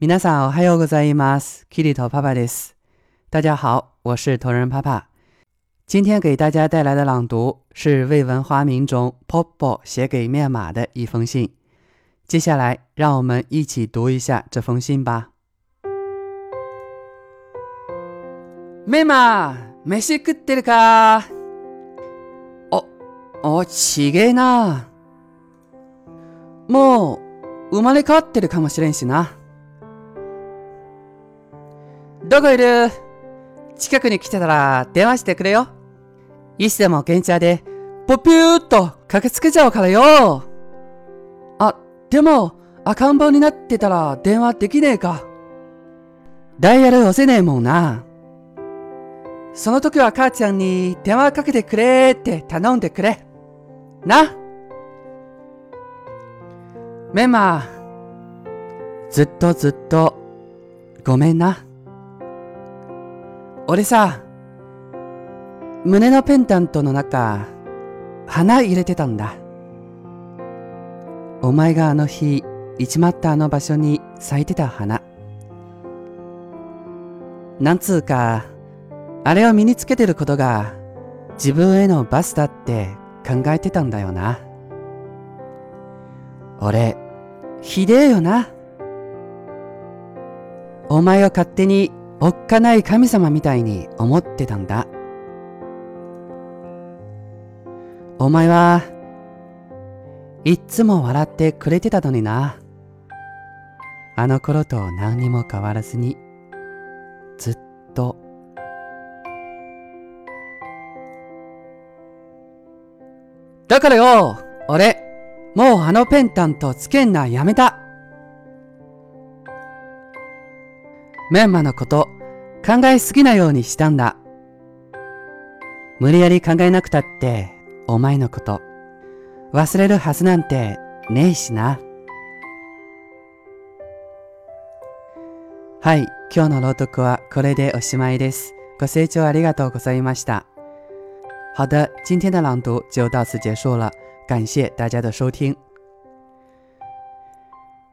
皆さんおはようございます。キリ头パパです。大家好，我是头人爸爸。今天给大家带来的朗读是未闻花名中 Popo 写给面马的一封信。接下来，让我们一起读一下这封信吧。面马、飯食ってるかお、お、ちげえな。もう、生まれ変わってるかもしれんしな。 どこいる？近くに来てたら電話してくれよ。いつでも現地で、ポピューっと駆けつけちゃうからよ。あ、でも、赤ん坊になってたら電話できねえか。ダイヤル押せねえもんな。その時は母ちゃんに電話かけてくれって頼んでくれ。な。メンマ、ずっとずっと、ごめんな。俺さ、胸のペンダントの中、花入れてたんだ。お前があの日、行ちまったあの場所に咲いてた花。なんつうか、あれを身につけてることが、自分へのバスだって考えてたんだよな。俺、ひでえよな。お前を勝手におっかない神様みたいに思ってたんだ。お前は、いっつも笑ってくれてたのにな。あの頃と何にも変わらずに、ずっと。だからよ、俺、もうあのペンダントつけんなやめた。メンマのこと考えすぎないようにしたんだ。無理やり考えなくたって、お前のこと忘れるはずなんてねえしな。はい、今日の朗読はこれでおしまいです。ご清聴ありがとうございました。好的，今天的朗读就到此结束了，感谢大家的收听。